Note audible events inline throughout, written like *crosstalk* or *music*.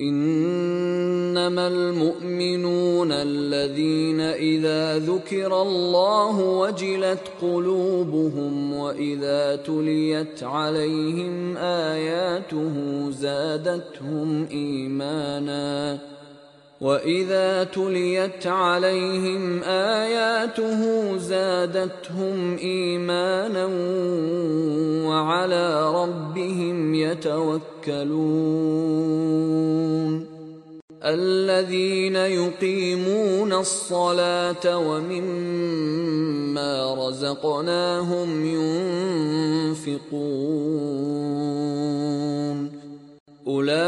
إنما المؤمنون الذين إذا ذكر الله وجلت قلوبهم وإذا تليت عليهم آياته زادتهم إيمانا واذا تليت عليهم اياته زادتهم ايمانا وعلى ربهم يتوكلون الذين يقيمون الصلاه ومما رزقناهم ينفقون اولئك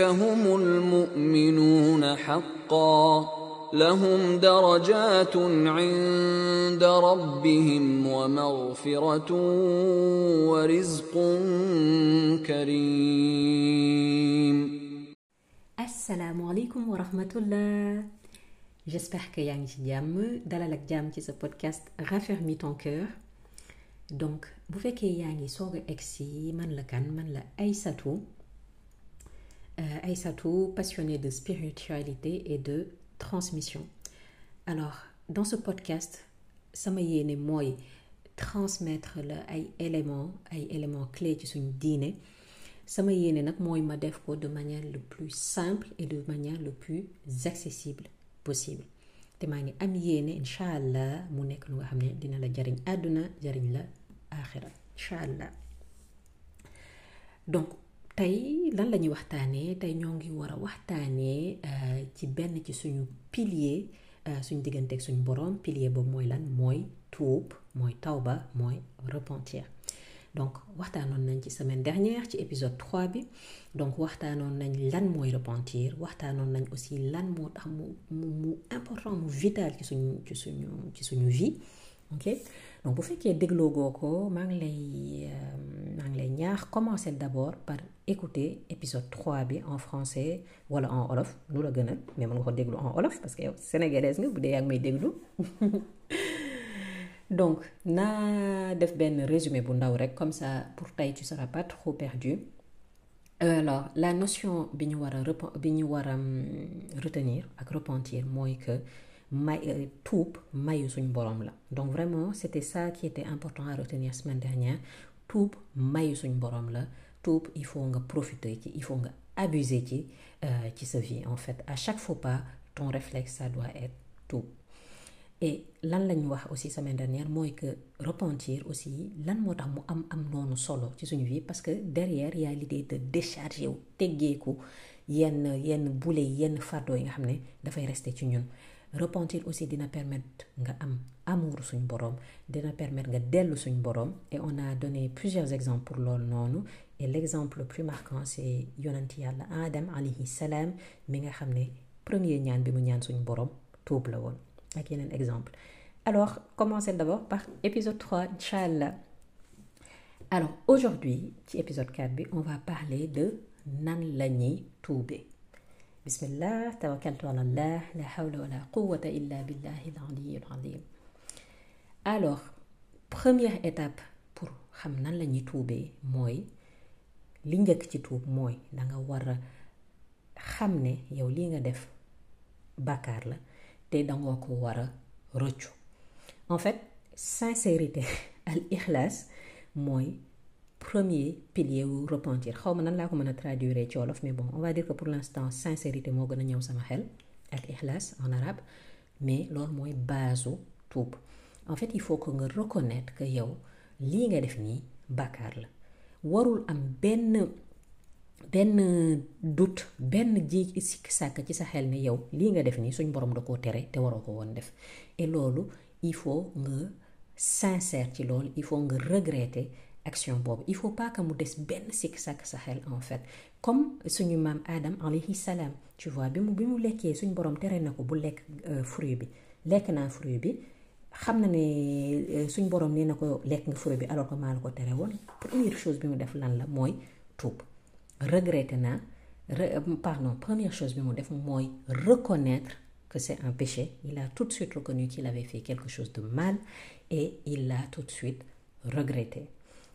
هم حقا لهم درجات عند ربهم ومغفره ورزق كريم Assalamu alaikum wa rahmatullah. J'espère que yaa ngi ci jàmm dalal ak jàmm ci sa podcast raffermis ton cœur. donc bu fekkee yaa ngi soog a egsi man la kan man la Aïssatou euh, Aïssatou passionnée de spiritualité et de transmission. alors dans ce podcast sama yéene mooy transmettre la ay éléments clés de manière le plus simple et de manière le plus accessible possible. Te dina la la donc tey lan la ñuy mooy repentir. Donc semaine dernière ci épisode 3 bi. Donc waxtaanoon nañ lan mooy repentir. Waxtaanoon nañ aussi lan moo tax important vital ci suñu vie ok. Donc bu fekkee dégloo goo ko maa ngi lay commencer d'abord par écouter épisode 3 bi en français wala en olof nu la gënal mais mën nga ko en olof parce que yow sénégalaise nga bu dee yaa *laughs* donc naa def benn résumé bu comme ça pour tey tu seras pas trop perdu. Alors la notion bi ñu a retenir repentir que may tuub mayu suñ borom donc vraiment c'était ça qui était important à retenir semaine dernière. Tuub mayu suñ borom la. Tuub il faut nga profiter il faut nga abuser ci ci sa vie en fait. À chaque fois pas ton réflexe ça doit être tuub. Et lan lañu wax aussi semaine dernière mooy que repentir aussi lan moo tax mu am am noonu solo ci suñu vie parce que derrière y a l'idée de décharger wu teggeeku yenn yenn boule yenn fardeau yi nga xam ne dafay rester ci repentir aussi dina permettre nga am amour suñ borom dina permettre nga dellu suñ borom. Et on a donné plusieurs exemples pour loolu noonu. Et l'exemple le plus marquant c'est yàlla Adam alayhi salaam mi premier ñaan bi mu ñaan borom tuub la woon. Exemple. Alors commencez d'abord par épisode 3 inchallah. Alors aujourd'hui ci épisode 4 bi on va parler de nan la ñuy alors première étape pour xam nan la ñuy tuubee mooy li njëkk ci tuub mooy danga war a xam ne yow nga def te en fait sincérité *laughs* al ixlaas premier pilier wu repentir. Xaw ma nan laa ko traduire ci wolof mais bon on va dire que pour l'instant sincérité moo gën a ñëw sama xel al ixlaas en arabe mais loolu mooy base tuub. En fait il faut que nga reconnaître que yow lii nga def nii bàkkaar la. Warul am benn benn doute benn ji sikk sàkk ci sa xel ne yow lii nga def nii suñ borom da koo tere te waroo ko woon def. Et loolu il faut nga sincère ci loolu il faut nga regretter action boobu. Il faut pas que mu des benn sikk sàkk en fait. Comme suñu maam Adam alayhi salaam tu vois bi mu bi mu lekkee suñ borom tere na bu lekk fruit bi. Fruit bi. Ne suñ borom nee na ko lekk nga fruit bi alors que la ko première chose def lan la? Naa pardon première chose def mooy reconnaître que c'est un péché. Il a tout de suite reconnu qu'il avait fait quelque chose de mal et il l'a tout de suite regretté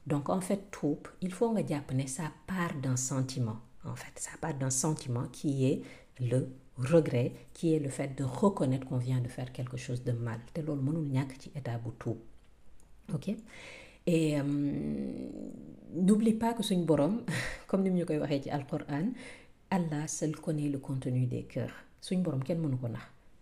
donc en fait tuub il faut nga ça part d'un sentiment en fait. Ça part d'un sentiment qui est le regret qui est le fait de reconnaître qu'on vient de faire quelque chose de mal. Te ok? Et euh, n'oublie pas que suñ borom *laughs* comme ni mu ñu koy waxee ci alquran Allah seul connaît le contenu des cœurs. Suñ borom kenn mënu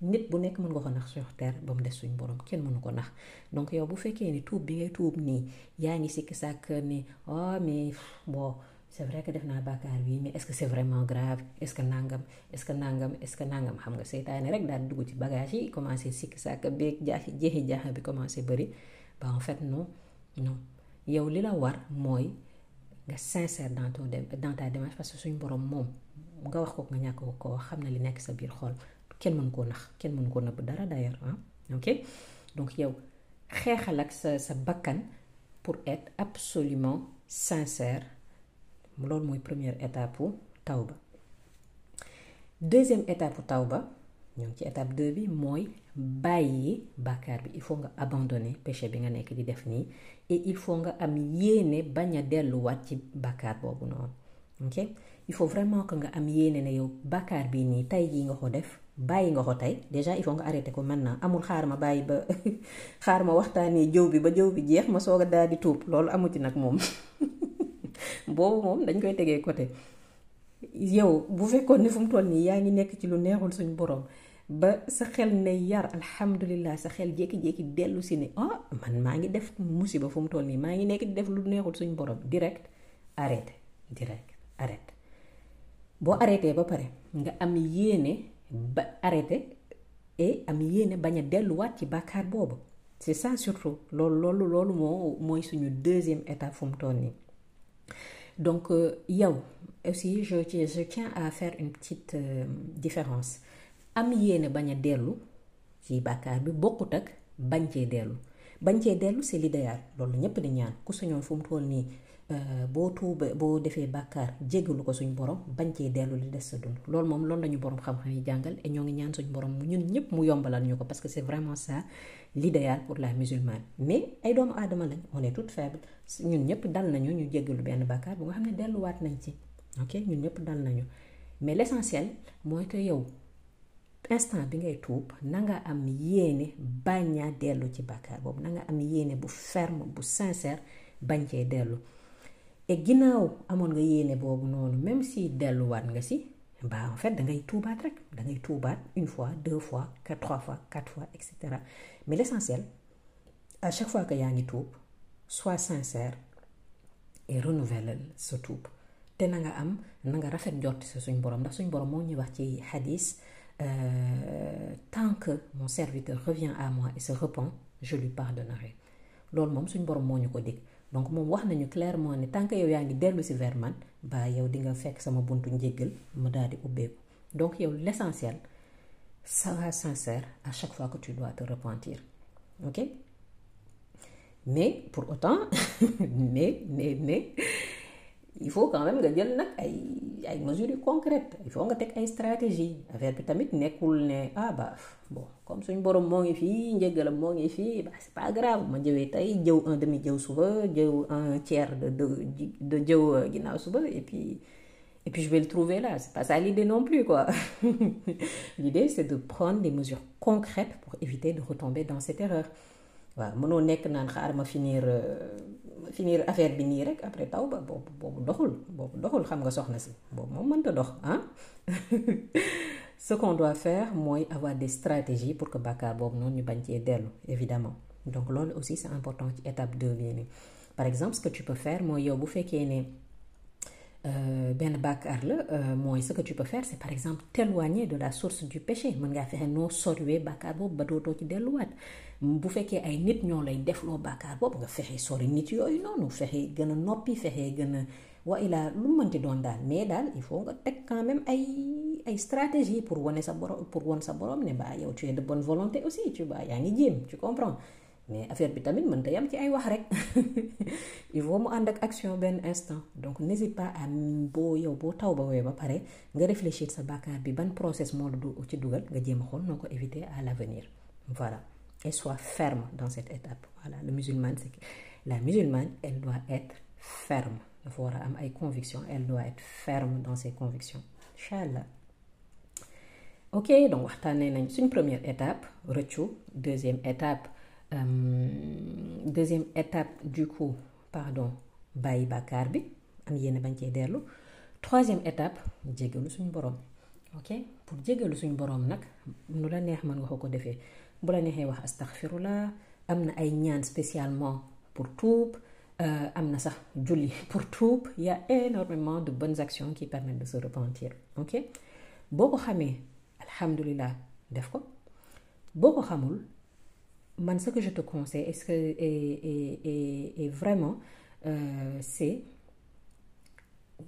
nit bu nekk mën nga ko sur terre ba mu des suñ borom kenn mënu ko nax. Donc yow bu fekkee ni tuub bi ngay tuub nii yaa ngi sikki sàkk ni oh mais bon c'est vrai que def naa bàkkaar mais est-ce que c'est vraiment grave? Est-ce que nangam? Est-ce que nangam? Est-ce que nangam? Xam nga seytaane rek daal dugg ci bagage yi commencé sikki sàkk beeg jaaxi jeexi jaaxa bi commencé bëri. Ba en fait non non. Yow li la war mooy sincère dans ton dans ta démarche parce que suñ borom moom nga wax ko nga ñàkk ko wax xam na li nekk kenn mënu koo nax kenn mënu koo nëbb d'ailleurs ok? Donc yow xeexal pour être absolument sincère. Loolu mooy première étape tawba. Deuxième étape pour tawba ci étape 2 bi mooy bàyyi bàkkaar bi. Il faut abandonner péché bi nga et il faut il faut vraiment que nga am yéene ne bàyyi nga ko tey. Déjà il faut nga arrêté ko maintenant. Amul xaar ma bàyyi ba *laughs* xaar ma waxtaanee jëw bi ba jëw bi jeex ma soog a daal di tuub. Loolu amuti nag moom. *laughs* Boobu moom dañ koy tegee côté. Yow bu fekkoon ne fu mu toll nii yaa ngi nekk ci lu neexul suñ borom ba sa xel ne yar alhamdulilah sa xel jékki-jékki dellu si ne ah man maa ngi def musiba fu mu toll nii maa ngi nekk di def lu neexul suñ borom. Direct arrêté direct arrêté. Boo arrêté ba pare nga am yéene ba arrêté et am yéene bañ a delluwaat ci bàkkaar boobu. C'est ça surtout. Loolu loolu loolu moo mooy suñu deuxième étape fu mu toll nii. Donc yow aussi je je tiens à faire une petite euh, différence. Am yéene bañ a dellu ci bàkkaar bi bokkut ak bañ cee dellu. Bañ cee dellu c'est l'idéal. Loolu ñépp di ñaan. Ku sañoon fu mu toll nii boo tuuba boo defee bàkkaar jéggalu ko suñ borom bañ cee dellu li des sa dund. Loolu moom loolu borom xam-xam yi jàngal et ñoo parce que c'est vraiment ça l'idéal pour la musulmane. Mais ay doomu on est toute faible ñun ñëpp dal nañu ñu jéggalu benn bàkkaar bu nga xam ne delluwaat nañ ci. Ok ñun mais l'essentiel mooy que yow instant bi ngay tuub na nga am yéene bañ dellu ci boobu na nga am yéene bu ferme bu sincère bañ cee et ginnaaw amoon nga yéene boobu noonu même si delluwaat nga si bah en fait da ngay tuubaat rek da ngay tuubaat une fois deux fois quatre trois fois quatre fois et cetera. Mais l'essentiel à chaque fois que yaa ngi tuub sois sincère et renouvelle sa tuub. Te na nga am na nga rafet njort sa suñ borom ndax suñ borom moo ñuy wax ci hadis euh, tant que mon serviteur revient à moi et se repent je lui pardonnerai. Loolu moom suñ borom moo ñu ko dig donc moom wax nañu clairement ne tant que yow yaa ngi dellu si vers man ba yow di nga fekk sama buntu njéggal ma daal di ubbeeku. Donc yow l'essentiel sois sincère à chaque fois que tu dois te repentir ok? Mais pour autant *laughs* mais mais mais il faut quand même nga jël nag ay ay mesures concrètes. Il faut nga teg ay stratégie affaire bi tamit nekkul ne ah bah bon comme suñ borom moo ngi fii njëggalam moo ngi fii bah c'est pas grave. Ma jëwee tey jëw un demi jëw suba jëw un tiers de de de jëw ginnaaw suba et puis et puis je vais le trouver là. C'est pas ça l'idée non plus quoi. *laughs* L'idée c'est de prendre des mesures concrètes pour éviter de retomber dans cette erreur waaw mënoo nekk naan xaar ma finir finir affaire bi nii rek après taw ba boobu boobu doxul boobu doxul xam nga soxna si boobu moom mënta dox ah *laughs* ce qu'on doit faire mooy avoir des stratégies pour que bàkkaar boobu noonu ñu bañ cee dellu évidemment. Donc loolu aussi c'est important ci étape 2 bii nii. Par exemple ce que tu peux faire mooy yow bu fekkee ne benn bàkkaar la mooy ce que tu peux faire c'est par exemple t'éloigner de la source du péché. Mën ngaa fexe noo soriwee bàkkaar boobu ba dootoo ci delluwaat bu fekkee ay nit ñoo lay defloo bàkkaar boobu nga fexe sori nit yooyu noonu fexe gën a noppi fexe gën a wa ilaa lu mënti doon daal. Mais daal il faut nga teg quand même ay ay stratégie pour wane sa borom pour wan sa borom ne ba yow tu es de bonne volonté aussi tu vois yaa ngi jéem tu comprends. Mais affaire bi tamit mënta yam ci ay wax rek. *laughs* Il faut mu ànd ak action benn instant. Donc n'hésite pas à boo yow boo taw ba wee ba pare nga réfléchir sa bàkkaar bi ban process moo la du ci dugal nga jéem xool noo ko éviter à l'avenir. Voilà. Et sois ferme dans cette étape. Voilà le musulman c'est la musulmane elle doit être ferme. Dafa war a elle doit être ferme dans ses convictions. Incha allah ok donc waxtaanee nañ suñ première étape rëccu. Deuxième étape deuxième étape du coup pardon bàyyi bàkkaar bi. Am dellu. Troisième étape jéggalu suñu borom. Ok pour jéggalu suñu borom nag nu la neex mën bu la neexee wax astaghfirullah am na ay ñaan spécialement pour tuub am na sax julli *laughs* pour tuub. Il y a énormément de bonnes actions qui permettent de se repentir ok? Boo ko xamee alhamdulilah def ko. Boo ko xamul man ce que je te conseille est-ce que et, et, et, et vraiment euh, c'est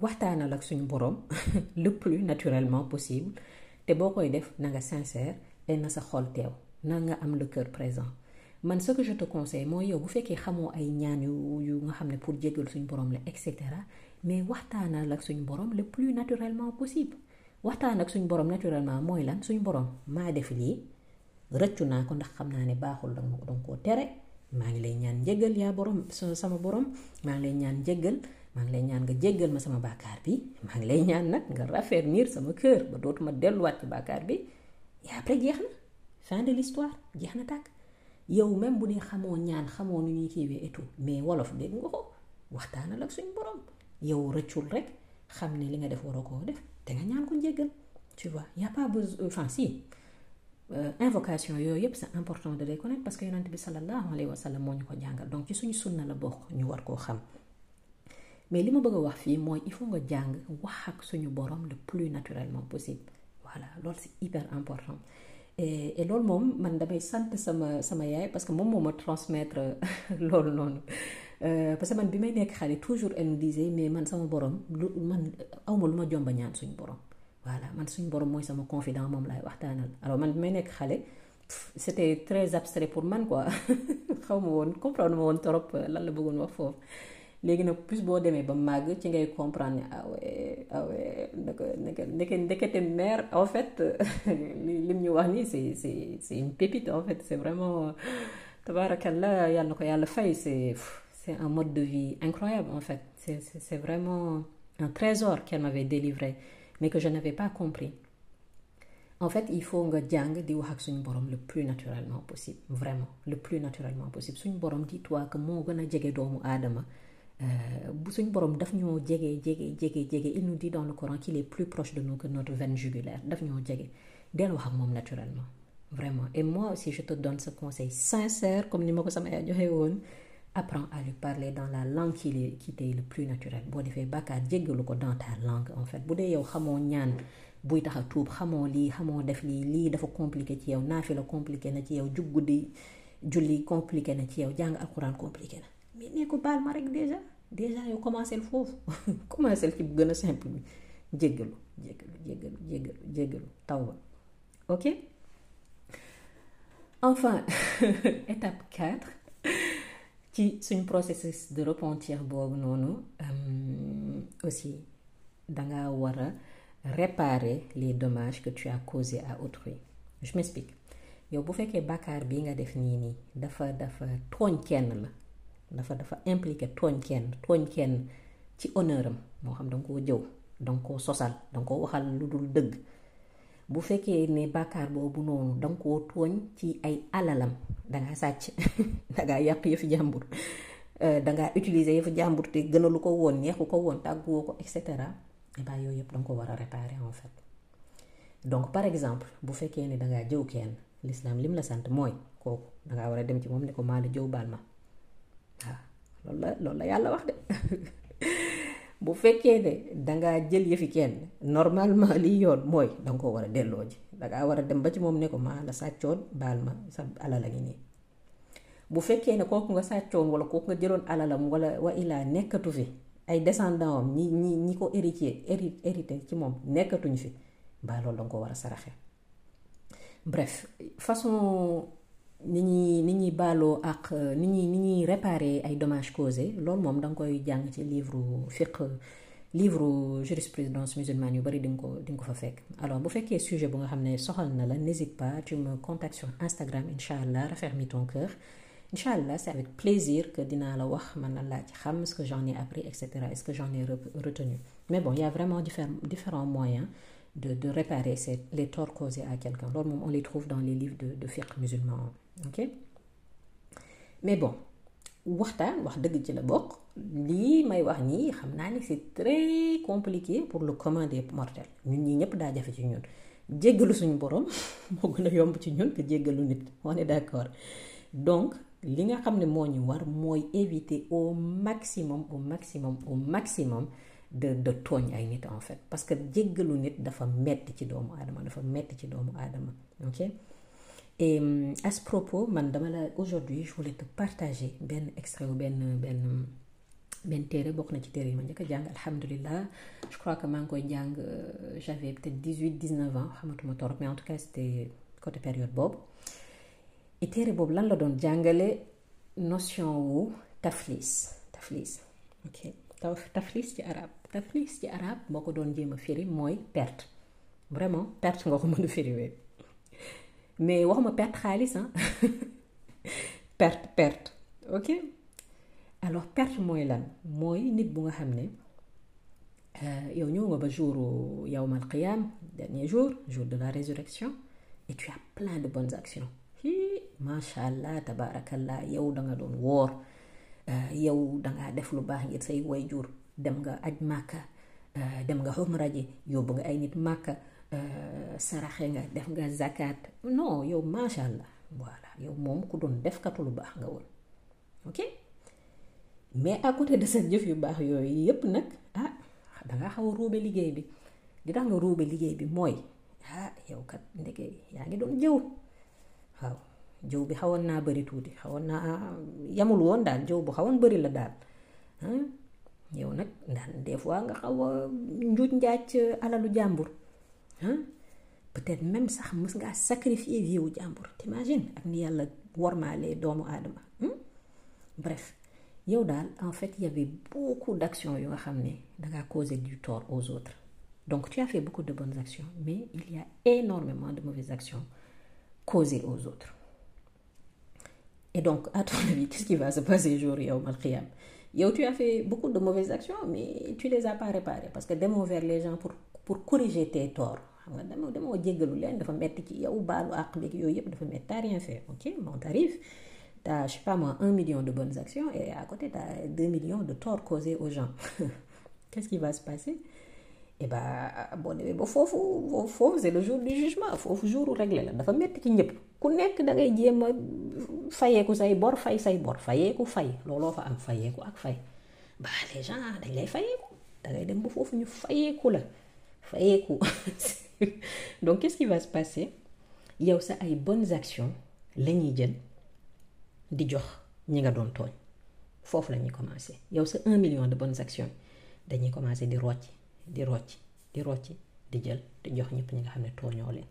waxtaanal ak suñu borom *laughs* le plus naturellement possible. Te boo koy def na nga sincère et na sa xol teew na nga am le cœur présent. Ce que je te conseille mooy yow bu xamoo ay ñaan yu nga pour jéggal borom la et mais waxtaanal ak suñu borom le plus naturellement possible. Waxtaan ak suñu borom naturellement mooy lan? Suñu borom maa def rëccu naa ko ndax xam naa ne baaxul tere maa ngi lay borom sama borom maa ngi lay ñaan njéggal maa ngi lay ñaan nga jéggal ma sama bàkkaar bi maa ngi lay ñaan nag nga fin de l'histoire jeex na tàkk. Yow même bu xamoo ñaan xamoo nu ñuy kiiwee et tout mais wolof dégg nga ko waxtaanal ak suñu borom yow rëccul rek xam ne li nga def waroo koo def te nga ñaan ko tu vois. Y a pas besoin enfin si invocation yooyu yëpp c'est important de les connaître parce que yonent bi sallallahu alayhi wa sallam moo ñu ko jàngal. Donc ci suñu sunna la bokk ñu war mais li ma bëgg a wax fii mooy il faut nga jàng wax ak suñu le plus naturellement possible. Voilà loolu c'est hyper important et et loolu moom man damay sant sama sama yaay parce que moom moo ma transmettre *laughs* loolu noonu. Parce que man bi may nekk xale toujours elle disait mais man sama borom lu man lu ma jomba ñaan suñu borom. Voilà man suñu borom mooy sama confident moom waxtaanal. Alors man bi may nekk c'était très abstrait pour man quoi. *laughs* Xaw ma woon comprendre ma woon trop lan la bëggoon léegi nag plus boo demee ba màgg ci ngay comprendre ne ah ouais ah ouais ndeke ndeke ndeke ndekete mère en fait *laughs* li lim ñu c'est c'est c'est une pépite en fait c'est vraiment tabarakallah yàlla na ko yàlla fay c'est c'est un mode de vie incroyable en fait. C'est c'est vraiment un trésor qu'elle m'avait délivré mais que je n'avais pas compris. En fait il faut nga jàng di wax ak suñu borom le plus naturellement possible vraiment le plus naturellement possible. Suñu borom dis-toi que moo gën a jege doomu aadama bu suñu borom daf ñoo jege jege jege jege il nous dit dans le Coran qu'il est plus proche de nous que notre veine jugulaire. Daf ñoo jege. Del wax ak moom naturellement. Vraiment. Et moi aussi je te donne ce conseil sincère comme ni ma ko sama yaay joxe woon. Apprends à lui parler dans la langue qui est qui t'est le plus naturel boo defee bàkkaar jéggalu ko dans ta langue en fait. Bu dee yow xamoo ñaan buy tax a tuub xamoo lii xamoo def lii lii dafa compliqué ci yow naafi la compliqué na ci yow jug guddi julli compliqué na ci yow jàng alxuraan compliqué na mais nee ko baal ma rek déjà. Déjà yow commencé foofu. *laughs* Commencé ci bu gën simple bi. Jéggalu jéggalu jéggalu jéggalu tawba ok? Enfin *laughs* étape 4 ci suñ processus de repentir boobu noonu aussi danga war réparer les dommages que tu as causés à autrui. Je m'explique. Yow bu fekkee bàkkaar bi nga def nii nii dafa dafa tooñ kenn la dafa dafa impliqué tooñ kenn tooñ kenn ci honneur am. Moo xam danga koo jëw danga koo sosal danga koo waxal lu dul dëgg. Bu fekkee ne bàkkaar boobu noonu danga koo tooñ ci ay alalam dangaa sàcc *laughs* dangaa yàq yëfi jàmbur dangaa utiliser yëfi jàmbur et danga réparer en fait. Donc par exemple bu fekkee ne dangaa jëw kenn l'islam lim la sant mooy kooku dangaa war a dem ci moom waaw loolu la loolu la yàlla wax de. *laughs* Bu fekkee ne dangaa jël yëfi kenn normalement lii yoon mooy danga ko war a delloo ji. War a dem ba la sàccoon baal ma sa alal a ngi nii. Bu fekkee ne kooku nga sàccoon wala kooku nga jëloon alalam wala wa ilaa nekkatu fi ay descendants am ñi ñi ñi ko héritier héri hérité ci moom nekkatuñ fi mbaa loolu danga ko war a saraxe. Bref façon ni ñuy ni baaloo ak ni ñuy ni ñuy réparer ay dommages causés. Loolu moom da nga koy jàng ci livre fiqh livre jurisprudence musulmane yu bari di ko di alors bu fekkee sujet bu nga xam ne n'hésite pas tu me contactes sur Instagram incha allah ton cœur. Inch'Allah, c'est avec plaisir que dina la wax man la xam ce que j'en ai appris etc est-ce que j'en ai retenu. Mais bon il y a vraiment différents moyens de de réparer les torts causés à quelqu'un. Moom on les trouve dans les livres de de fiqh musulman ok. Mais bon waxtaan wax dëgg ci la bokk. Lii may wax nii xam naa ni c'est très compliqué pour le commun des mortels. Ñun ñii ñëpp daa jafe ci ñun. Jéggalu suñu borom *laughs* moo gën a yomb ci ñun que jéggalu nit. On est d'accord. Donc li nga xam ne moo ñu war mooy éviter au maximum au maximum au maximum de de tooñ ay nit en fait. Parce que jéggalu nit dafa metti ci doomu aadama dafa metti ci doomu aadama. Ok? Et à ce propos aujourd'hui je voulais te partager benn extrait ou benn benn benn téere bokk na ci téere yi ma njëkk a jàng je crois que maa ngi koy jàng j'avais peut-être 18 19 ans xamatuma torop mais en tout cas c'était côté période boobu. Et téere boobu lan la doon jàngale? Notion wu taflis taflis ok. Taflis ci arab taflis ci arab boo ko doon jéem a firi mooy perte. Vraiment perte nga ko mën a firiwee mais waxuma perte xaalis ah perte perte. Ok? Alors perte mooy lan? Mooy nit bu nga xam ne yow ñëw nga ba jour yawmal qiyam dernier jour jour de la résurrection et tu as plein de bonnes actions. Hi macha allah tabarakallah yow da nga doon woor yow dangaa def lu baax ngir say wayjur dem nga aj màkka dem nga umra ji yóbbu nga ay nit màkka saraxe nga def nga zakat. Non yow macha allah voilà yow moom ku doon defkatu lu baax nga woon ok? Mais à côté de sa jëf yu baax yooyu yépp nag ah dangaa xaw a liggéey bi. Di tax nga liggéey bi mooy ah yow kat ndeke yaa ngi doon jëw. Waaw jëw bi xawoon naa bëri tuuti xawoon naa yamul woon daal jëw bu xawoon bëri la daal yow nag daal des fois nga xaw a njuuj alalu jàmbur peut-être même sax mës ngaa sacrifier vie wu jàmbur. T'imagines ak ni doomu aadama bref yow daal en fait il y avait beaucoup d'actions yoo nga causer du tort aux autres. Donc tu as fait beaucoup de bonnes actions mais il y a énormément de mauvaises actions causées aux autres. Et donc à ton avis qu'est-ce qui va se passer jour yawm al-qiyam yow tu as fait beaucoup de mauvaises actions mais tu les as pas réparées parce que demoo vers les gens pour pour corriger tes torts xam nga demoo jéggalu leen dafa rien fait je sais pas moi un million de bonnes actions et à côté t'as deux millions de torts causés aux gens. *laughs* Qu'est-ce qui va se passer? Et bah boo demee ba c'est le jour du jugement foofu réglé la dafa ci ñëpp ku nekk da ngay jéem a fayeeku say bor fay say bor fayeeku fay looloo fa am fayeeku ak fay. Ba *laughs* donc qu'est-ce qui va se passer? Yow sa ay bonnes actions la ñuy jël di jox ñi nga doon tooñ. Foofu la ñuy un million de bonnes actions. Dañuy commencer di rocci di rocci di rocci di jël di jox ñëpp ñi nga xam ne tooñoo leen.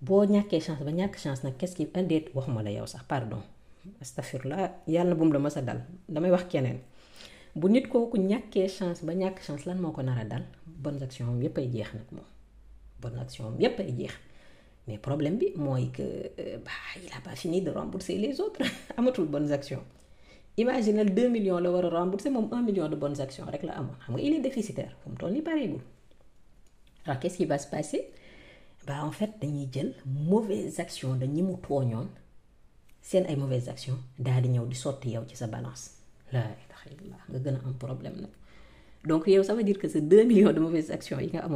Boo chance ba qu'est-ce qui waxuma la yow sax pardon. Bu mu la a dal. Damay wax keneen. Bu nit kooku ñàkkee chance ba chance lan a dal? Bonnes actions yépp ay jeex nag moom bonnes actions am yépp ay jeex mais problème bi mooy que bah il a pas fini de rembourser les autres. *laughs* Amatul bonnes actions. Imaginez 2 millions la war a rembourser moom 1 million de bonnes actions rek la il est déficitaire. Fu mu toll nii alors qu'est-ce qui va se passer? Bah en fait dañuy jël mauvaises actions da ñi mu tooñoon. Seen ay mauvaises actions daal di ñëw di sotti yow ci sa balance. La illallah nga a am problème donc yow ça veut dire que ce 2 millions de mauvaises actions yi nga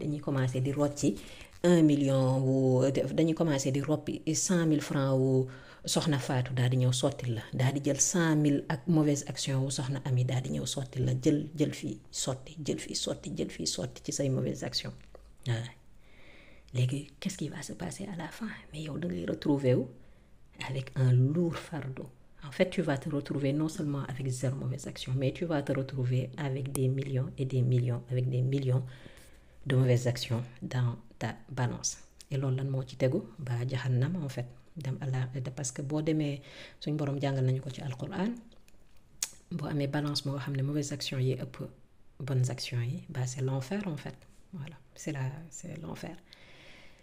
dañuy commencer di rocci 1 million wu dañuy commencer di roppi 100 000 francs wu soxna Faatu daal di ñëw sotti la. Daal di jël 100 000 ak mauvaise action wu soxna Ami daal di ñëw la. Jël jël sotti jël sotti jël sotti ci say waaw. Léegi qu'est-ce qui va se passer à la fin? Mais yow da ngay retrouver wu avec un lourd fardeau en fait tu vas te retrouver non seulement avec zéro mauvaise action mais tu vas te retrouver avec des millions et des millions avec des millions de mauvaises actions dans ta balance. Et loolu lan moo ci tegu? Ba jahannam en fait. Parce que boo demee suñ borom jàngal nañu ko ci alquran boo amee balance moo xam ne mauvaises actions yi ëpp bonnes actions yi bah c'est l'enfer en fait. Voilà c'est la c'est l'enfer.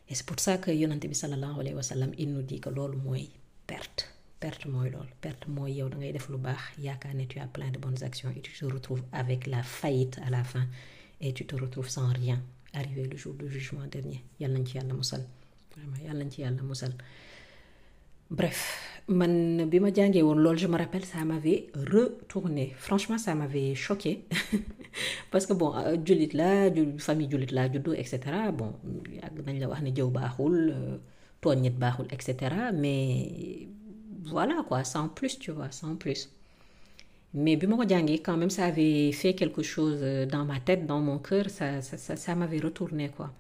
Et c'est pour ça que yonante bi sallallahu alayhi wa sallam il nous dit que loolu mooy perte perte mooy loolu perte mooy yow da ngay def lu baax yaakaar ne tu as plein de bonnes actions et tu te retrouves avec la faillite à la fin et tu te retrouves sans rien arrivé le jour du jugement dernier. Yàlla nañ ci yàlla musal. Vraiment yàlla nañ ci yàlla musal. Bref man bi ma jàngee woon loolu je me rappelle ça m'avait retourné. Franchement ça m'avait choqué *laughs* parce que bon jullit la famille jullit la juddu et cetera. Bon yàgg nañ la wax ne jëw baaxul tooñ nit baaxul et cetera mais voilà quoi sans plus tu vois sans plus. Mais quand même ça avait fait quelque chose dans ma tête dans mon cœur ça ça ça, ça m'avait retourné quoi.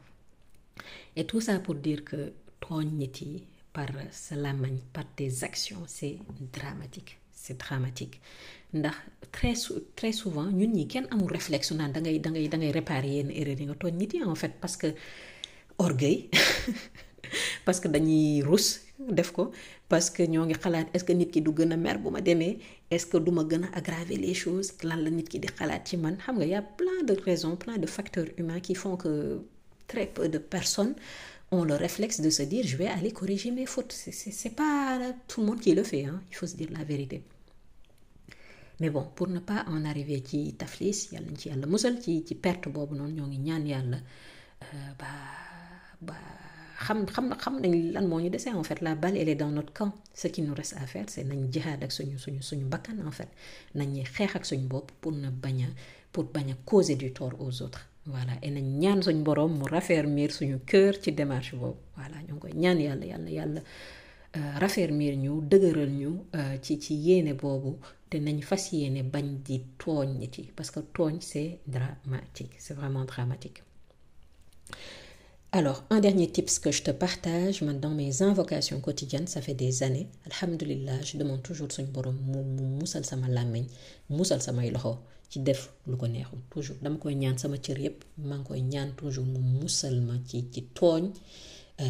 Et tout ça pour dire que tooñ nit yi par sa làmmañ par tes actions c'est dramatique c'est dramatique. Ndax très très souvent ñun ñi kenn amul réflexe naan da ngay da ngay da ngay réparer yenn erreur yi en fait parce que orgueil *laughs* parce que dañuy rus def parce que ñoo ngi xalaat est-ce que nit ki du gën a mer bu ma demee est-ce que du ma gën a aggraver les choses lan la nit ki di xalaat y a plein de raisons plein de facteurs humains qui font que très peu de personnes ont le réflexe de se dire je vais aller corriger mes fautes. C'est pas tout le monde qui le fait hein. Il faut se dire la vérité. Mais bon pour ne pas en arriver ci taflis yàlla nañ ci yàlla musal ci ci perte boobu noonu ñoo ngi ñaan yàlla ba ba xam xam xam nañ lan moo ñu dese en fait la balle elle est dans notre camp. Ce qui nous reste à faire c'est nañ jihaad ak suñu suñu suñu bakkan en fait. Nañuy xeex ak suñu bopp pour ne bañ a pour bañ a causer du tort aux autres. Voilà. Et nañ ñaan suñ boroom mu raffermir suñu cœur ci démarche boobu. Voilà. Ñoo ngi koy ñaan yàlla yàlla yàlla raffermir ñu dëgëral ñu ci ci yéene boobu te nañ fas yéene bañ di tooñ nit parce que tooñ c'est dramatique. C'est vraiment dramatique alors un dernier tips que je te partage man dans mes invocations quotidiennes ça fait des années alhamdulillah je demande toujours suñ boroom mu toujours. Koy sama toujours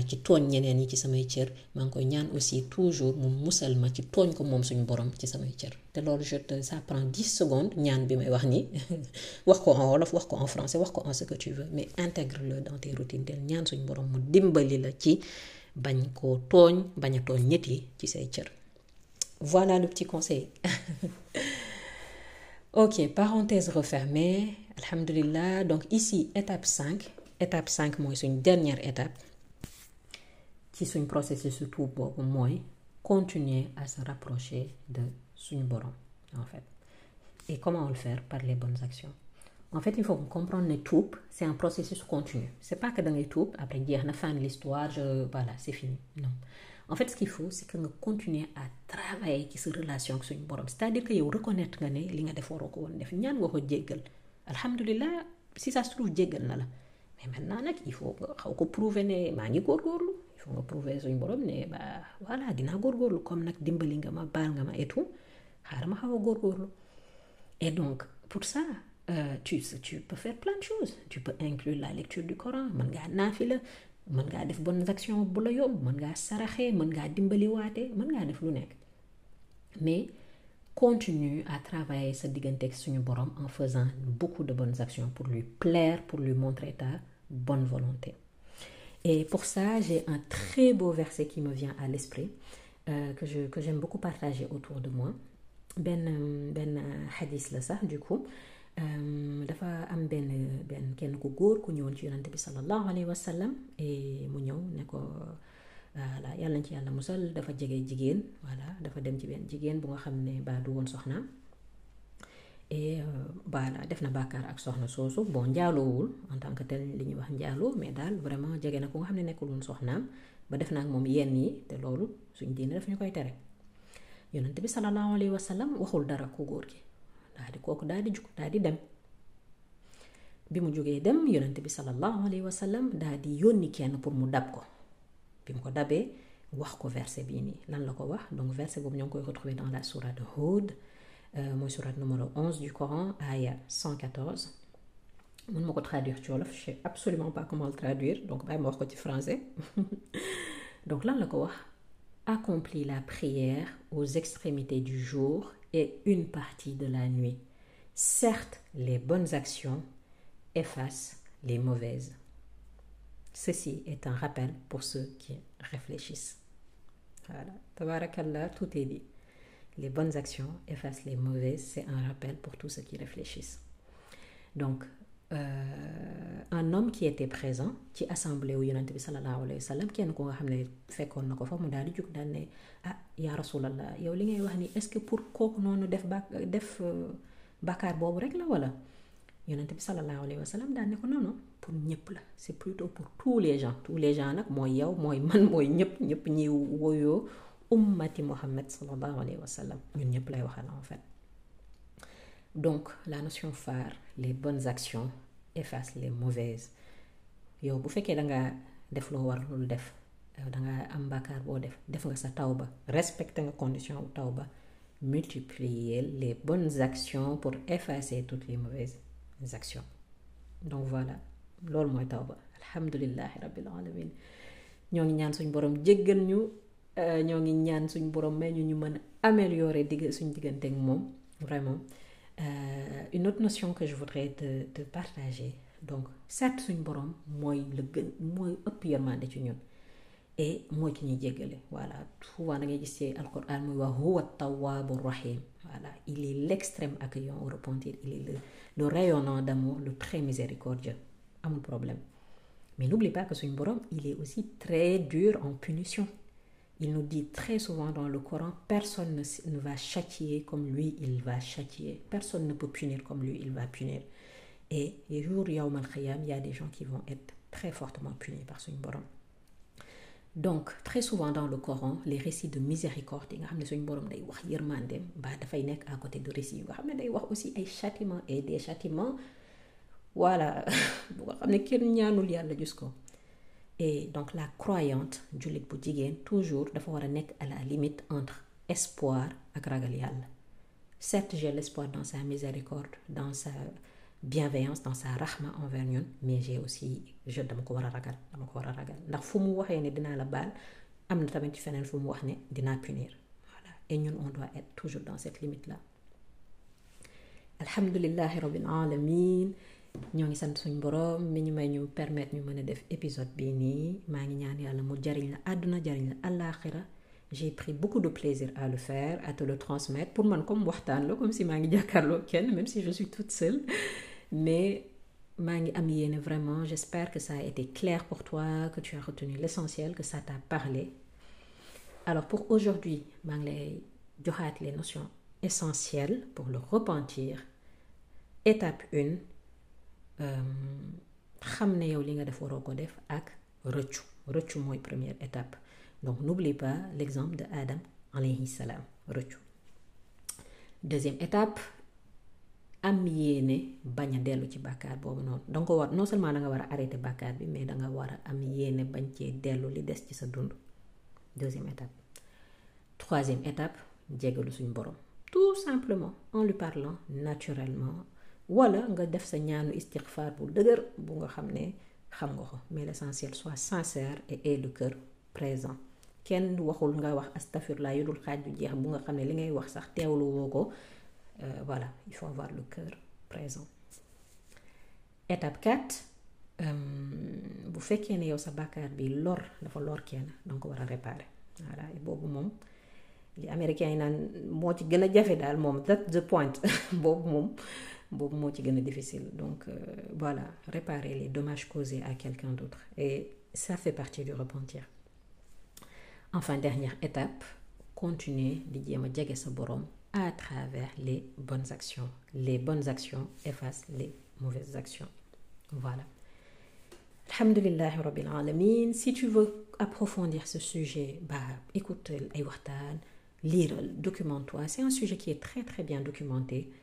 ci tooñ ñeneen yi ci samay cër. Maa ngi koy ñaan aussi toujours mu musal ma ci tooñ ko moom suñu borom ci samay cër. Te loolu je te ça prend dix secondes ñaan bi may wax nii. *laughs* Wax ko en wolof wax ko en français wax ko en ce que tu veux. Mais intègre-le dans tes routines. Del ñaan suñu borom mu dimbali la ci bañ koo tooñ bañ a tooñ nit yi ci say cër. Voilà le petit conseil. *laughs* Ok parenthèse refermée. Alhamdulillah. Donc ici étape 5 étape 5 mooy suñ dernière étape ci suñ processus su tuub boobu mooy continuer à se rapprocher de suñu borom en fait. Et comment le faire? Par les bonnes actions. En fait il faut comprendre ne tuub c'est un processus continu. C'est pas que da ngay tuub après jeex na fin de l'histoire voilà c'est fini. Non. En fait ce qu'il faut c'est que nga continuer à travailler ci sa relation ak suñu borom. C'est-à-dire que yow reconnaître nga ne li nga def waroo ko woon def. Ñaan nga ko si ça se trouve jéggal na la. Mais maintenant nag il faut xaw ko prouver ne maa ngi góorgóorlu et donc pour ça euh, tu peux faire plein de choses. Tu peux inclure la lecture du Coran. Mën ngaa bonnes actions bu la yomb mën ngaa saraxe mën ngaa dimbali waate mën mais continue à travailler sa diggante en faisant beaucoup de bonnes actions pour lui plaire pour lui montrer ta bonne volonté et pour ça j'ai un très beau verset qui me vient à l'esprit euh, que je que j'aime beaucoup partager autour de moi. Benn benn hadith la du coup. Dafa am benn benn kenn ku góor ku ñëwoon ci yonante bi sallallahu alayhi wa sallam et mu ñëw ne ko voilà yàlla ci yàlla musal dafa jege jigéen voilà dafa dem ci benn jigéen bu nga xam ne ba du woon soxnaam et voilà def na bàkkaar ak soxna soosu bon njaaloowul en tant que tel li ñuy wax njaaloo mais daal vraiment jege na ku nga xam ne nekkul woon soxnaam ba def na ak moom yenn yi te loolu suñ diine daf ñu koy yonante bi sallallahu alayhi wa waxul dara ku góor gi. Daal di di di dem. Bi mu jógee dem yonante bi sallallahu alayhi wa sallam daal di yónni kenn pour mu dab ko. Bi mu ko dabee wax ko verset bii nii. Lan la ko wax? Donc verset boobu ñoo koy retrouver dans la sourate Hud mooy sourate numéro 11 du Coran aya 114 mun ma sais absolument pas comment le traduire donc bàyyi ma français *laughs* donc lan la ko wax? Accomplis la prière aux extrémités du jour et une partie de la nuit. Certes, les bonnes actions effacent les mauvaises. Ceci est un rappel pour ceux qui réfléchissent. voilà tabarakallah tout est dit les bonnes actions effacent les mauvaises c'est un rappel pour tous ceux qui réfléchissent. Donc euh, un homme qui était présent ci assemblée wu yonent bi sallallahu alayhi wa sallam kenn ko nga xam ne fekkoon na ko fa mu daal ah rasulallah est-ce que pour kooku noonu def def boobu rek la wala? Alayhi wa sallam non non pour la c'est plutôt pour tous les gens. Tous les gens nag mooy ummati muhammad sallallahu alayhi en donc la notion phare les bonnes actions effacent les mauvaises. Yow bu fekkee da nga def loo war def da nga am boo def def multiplier les bonnes actions pour effacer toutes les mauvaises actions. Donc voilà. Loolu alamin ñoo ngi ñaan suñ borom may ñu ñu mën améliorer digg suñ diggante ak moom vraiment. Euh, une autre notion que je voudrais te, te partager. Donc certes suñ borom mooy le gën mooy ëpp yërmande ci ñun et mooy ki ñuy jéggale. Voilà. Souvent da ngay gis ci alquran muy wax huwa tawwabu rahim voilà. Il est l'extrême accueillant au repentir. Il est le, le rayonnant d'amour le très miséricordieux. Amul problème. Mais n'oublie pas que suñ borom il est aussi très dur en punition il nous dit très souvent dans le Coran, personne ne, ne, va châtier comme lui, il va châtier. Personne ne peut punir comme lui, il va punir. Et les jours Yawm al-Khiyam, il y a des gens qui vont être très fortement punis par son borom. Donc, très souvent dans le Coran, les récits de miséricorde, nga ba da fay nek à côté de récits nga xamné day wax aussi ay châtiments et des châtiments voilà bu *laughs* nga kenn ñaanul yalla jusqu'au et donc la croyante julit bu toujours dafa war a à la limite entre espoir ak ragal certes j'ai l'espoir dans sa miséricorde dans sa bienveillance dans sa rahma envers ñun mais j'ai aussi je dama ko war a ragal dama ko war a ragal. La baal am na tamit punir. Voilà. Et ñun on doit être toujours dans cette limite là alhamdulillahi rabbil alamin ñoo ngi sant suñ permettre épisode j'ai pris beaucoup de plaisir à le faire à te le transmettre pour comme si même si je suis toute seule. Mais maa ngi vraiment j'espère que ça a été clair pour toi que tu as retenu l'essentiel que ça t'a parlé. Alors pour aujourd'hui maa ngi les notions essentielles pour le repentir. Étape 1 première étape. Donc n'oublie pas l'exemple de Adam alayhi salam rëccu. Deuxième étape am yéene bañ a dellu ci bàkkaar boobu noonu. Non seulement da a arrêter bàkkaar bi mais a am des ci deuxième étape. Troisième étape suñ tout simplement en lui parlant naturellement wala nga def sa ñaanu istighfar bu dëgër bu nga xam ne xam nga ko. Mais l'essentiel soit sincère et ait le cœur présent. Kenn waxul nga wax astafirlaa yu dul xaaj bu jeex bu nga xam ne li ngay wax sax teewlu woo ko. Voilà il faut avoir le cœur présent. Étape 4 bu fekkee ne yow sa bàkkaar bi lor dafa lor kenn ko war a réparer. Voilà boobu moom li américains yi naan moo ci gën a jafe daal moom that's the point. *laughs* Boobu moom boobu ci difficile. Donc euh, voilà réparer les dommages causés à quelqu'un d'autre. Et ça fait partie du repentir. Enfin dernière étape continuer di borom à travers les bonnes actions. Les bonnes actions effacent les mauvaises actions. Voilà. Alhamdulillahi rabbil alamin si tu veux approfondir ce sujet bah écoute ay waxtaan liiral documente-toi. C'est un sujet qui est très très bien documenté. euh,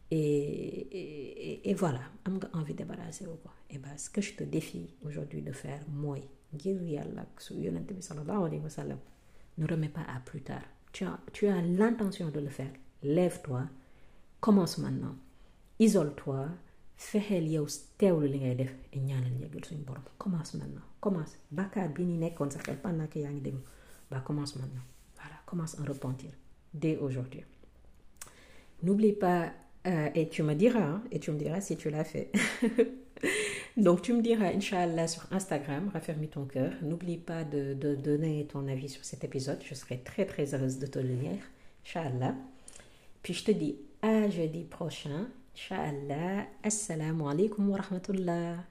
et, et, et voilà am nga envie débarrasser et bien ce que je te défie aujourd'hui de faire mooy ne remets pas à plus tard. Tu as, tu as l'intention de le faire. Lève-toi commence maintenant. Isole-toi commence maintenant. Commence. Commence maintenant. Voilà commence à repentir dès aujourd'hui. N'oublie pas euh, et tu me diras hein, et tu me diras si tu l'as fait. *laughs* Donc tu me diras Inch'Allah sur Instagram raffermis ton cœur. N'oublie pas de, donner ton avis sur cet épisode. Je serai très très heureuse de te le lire Inch'Allah. Puis je te dis à jeudi prochain. Inch'Allah. Assalamu alaikum wa rahmatullah